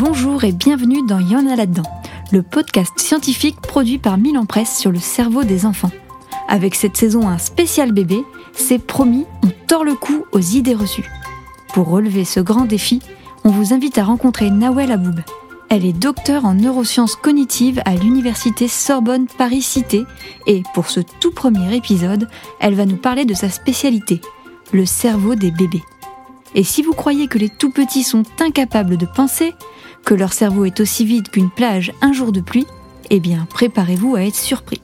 Bonjour et bienvenue dans Y'en a là-dedans, le podcast scientifique produit par Milan Presse sur le cerveau des enfants. Avec cette saison un spécial bébé, c'est promis, on tord le cou aux idées reçues. Pour relever ce grand défi, on vous invite à rencontrer Nawel Aboub. Elle est docteure en neurosciences cognitives à l'université Sorbonne Paris-Cité et pour ce tout premier épisode, elle va nous parler de sa spécialité, le cerveau des bébés. Et si vous croyez que les tout petits sont incapables de penser, que leur cerveau est aussi vide qu'une plage un jour de pluie, eh bien préparez-vous à être surpris.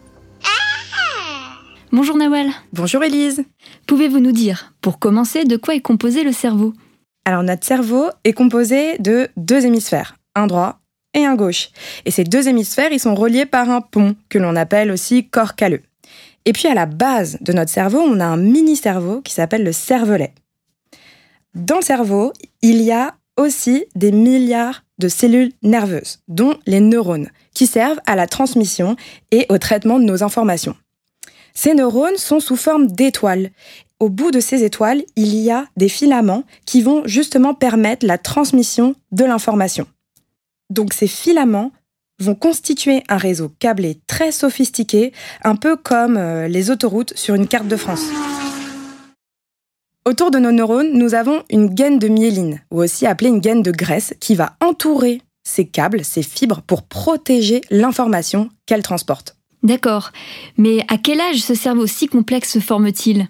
Bonjour Nawal. Bonjour Elise. Pouvez-vous nous dire, pour commencer, de quoi est composé le cerveau? Alors notre cerveau est composé de deux hémisphères, un droit et un gauche. Et ces deux hémisphères, ils sont reliés par un pont, que l'on appelle aussi corps calleux. Et puis à la base de notre cerveau, on a un mini-cerveau qui s'appelle le cervelet. Dans le cerveau, il y a aussi des milliards de cellules nerveuses, dont les neurones, qui servent à la transmission et au traitement de nos informations. Ces neurones sont sous forme d'étoiles. Au bout de ces étoiles, il y a des filaments qui vont justement permettre la transmission de l'information. Donc ces filaments vont constituer un réseau câblé très sophistiqué, un peu comme euh, les autoroutes sur une carte de France. Autour de nos neurones, nous avons une gaine de myéline, ou aussi appelée une gaine de graisse, qui va entourer ces câbles, ces fibres, pour protéger l'information qu'elle transporte. D'accord. Mais à quel âge ce cerveau si complexe se forme-t-il?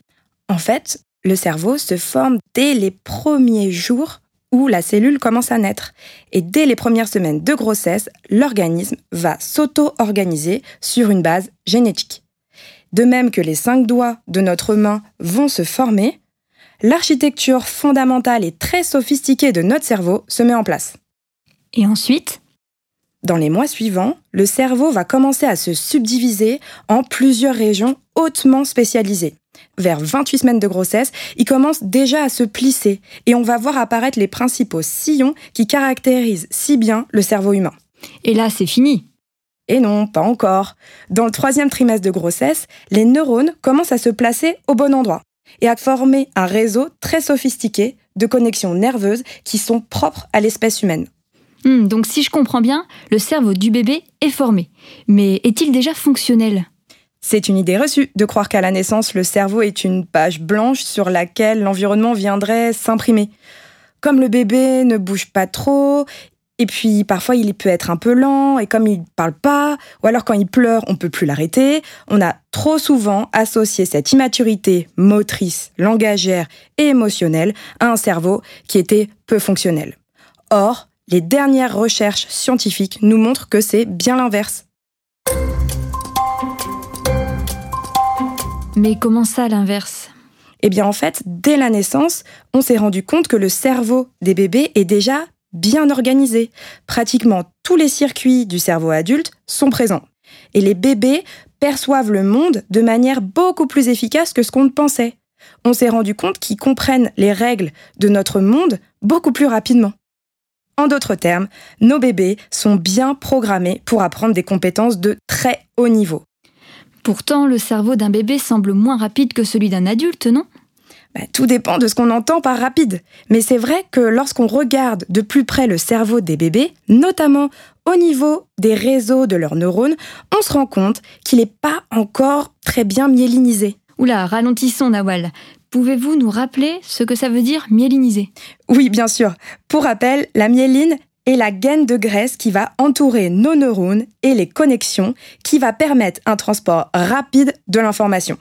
En fait, le cerveau se forme dès les premiers jours où la cellule commence à naître. Et dès les premières semaines de grossesse, l'organisme va s'auto-organiser sur une base génétique. De même que les cinq doigts de notre main vont se former, l'architecture fondamentale et très sophistiquée de notre cerveau se met en place. Et ensuite? Dans les mois suivants, le cerveau va commencer à se subdiviser en plusieurs régions hautement spécialisées. Vers 28 semaines de grossesse, il commence déjà à se plisser et on va voir apparaître les principaux sillons qui caractérisent si bien le cerveau humain. Et là, c'est fini. Et non, pas encore. Dans le troisième trimestre de grossesse, les neurones commencent à se placer au bon endroit et à former un réseau très sophistiqué de connexions nerveuses qui sont propres à l'espèce humaine. Hmm, donc si je comprends bien, le cerveau du bébé est formé. Mais est-il déjà fonctionnel? C'est une idée reçue de croire qu'à la naissance, le cerveau est une page blanche sur laquelle l'environnement viendrait s'imprimer. Comme le bébé ne bouge pas trop, et puis parfois il peut être un peu lent et comme il ne parle pas, ou alors quand il pleure, on peut plus l'arrêter. On a trop souvent associé cette immaturité motrice, langagère et émotionnelle à un cerveau qui était peu fonctionnel. Or, les dernières recherches scientifiques nous montrent que c'est bien l'inverse. Mais comment ça l'inverse? Eh bien en fait, dès la naissance, on s'est rendu compte que le cerveau des bébés est déjà bien organisé. Pratiquement tous les circuits du cerveau adulte sont présents. Et les bébés perçoivent le monde de manière beaucoup plus efficace que ce qu'on pensait. On s'est rendu compte qu'ils comprennent les règles de notre monde beaucoup plus rapidement. En d'autres termes, nos bébés sont bien programmés pour apprendre des compétences de très haut niveau. Pourtant, le cerveau d'un bébé semble moins rapide que celui d'un adulte, non? Bah, tout dépend de ce qu'on entend par rapide. Mais c'est vrai que lorsqu'on regarde de plus près le cerveau des bébés, notamment au niveau des réseaux de leurs neurones, on se rend compte qu'il n'est pas encore très bien myélinisé. Oula, ralentissons Nawal. Pouvez-vous nous rappeler ce que ça veut dire myéliniser Oui, bien sûr. Pour rappel, la myéline est la gaine de graisse qui va entourer nos neurones et les connexions qui va permettre un transport rapide de l'information.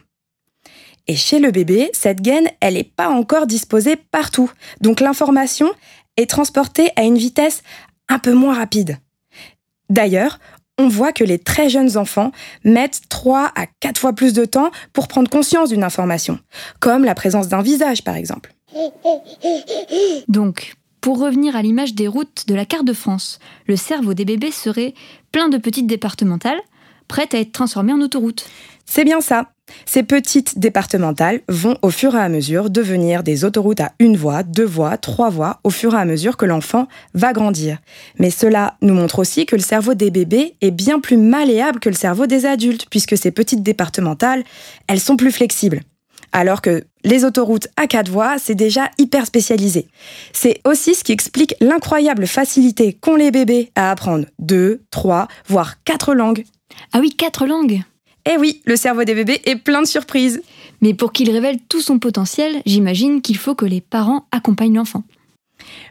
Et chez le bébé, cette gaine, elle n'est pas encore disposée partout. Donc l'information est transportée à une vitesse un peu moins rapide. D'ailleurs, on voit que les très jeunes enfants mettent 3 à 4 fois plus de temps pour prendre conscience d'une information, comme la présence d'un visage par exemple. Donc, pour revenir à l'image des routes de la carte de France, le cerveau des bébés serait plein de petites départementales, prêtes à être transformées en autoroutes. C'est bien ça. Ces petites départementales vont au fur et à mesure devenir des autoroutes à une voie, deux voies, trois voies, au fur et à mesure que l'enfant va grandir. Mais cela nous montre aussi que le cerveau des bébés est bien plus malléable que le cerveau des adultes, puisque ces petites départementales, elles sont plus flexibles. alors que les autoroutes à quatre voies, c'est déjà hyper spécialisé. C'est aussi ce qui explique l'incroyable facilité qu'ont les bébés à apprendre deux, trois, voire quatre langues. Ah oui, quatre langues Eh oui, le cerveau des bébés est plein de surprises. Mais pour qu'il révèle tout son potentiel, j'imagine qu'il faut que les parents accompagnent l'enfant.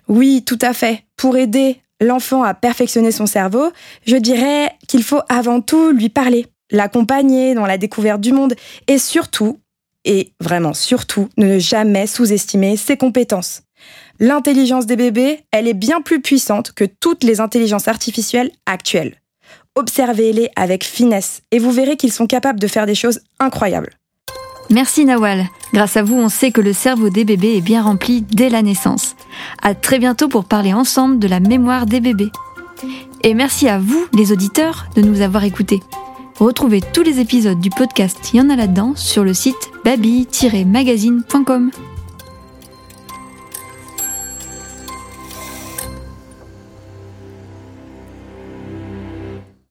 Oui, tout à fait. Pour aider l'enfant à perfectionner son cerveau, je dirais qu'il faut avant tout lui parler, l'accompagner dans la découverte du monde et surtout, et vraiment surtout, ne jamais sous-estimer ses compétences. L'intelligence des bébés, elle est bien plus puissante que toutes les intelligences artificielles actuelles. Observez-les avec finesse et vous verrez qu'ils sont capables de faire des choses incroyables. Merci Nawal. Grâce à vous, on sait que le cerveau des bébés est bien rempli dès la naissance. À très bientôt pour parler ensemble de la mémoire des bébés. Et merci à vous, les auditeurs, de nous avoir écoutés. Retrouvez tous les épisodes du podcast Y en a là-dedans sur le site baby-magazine.com.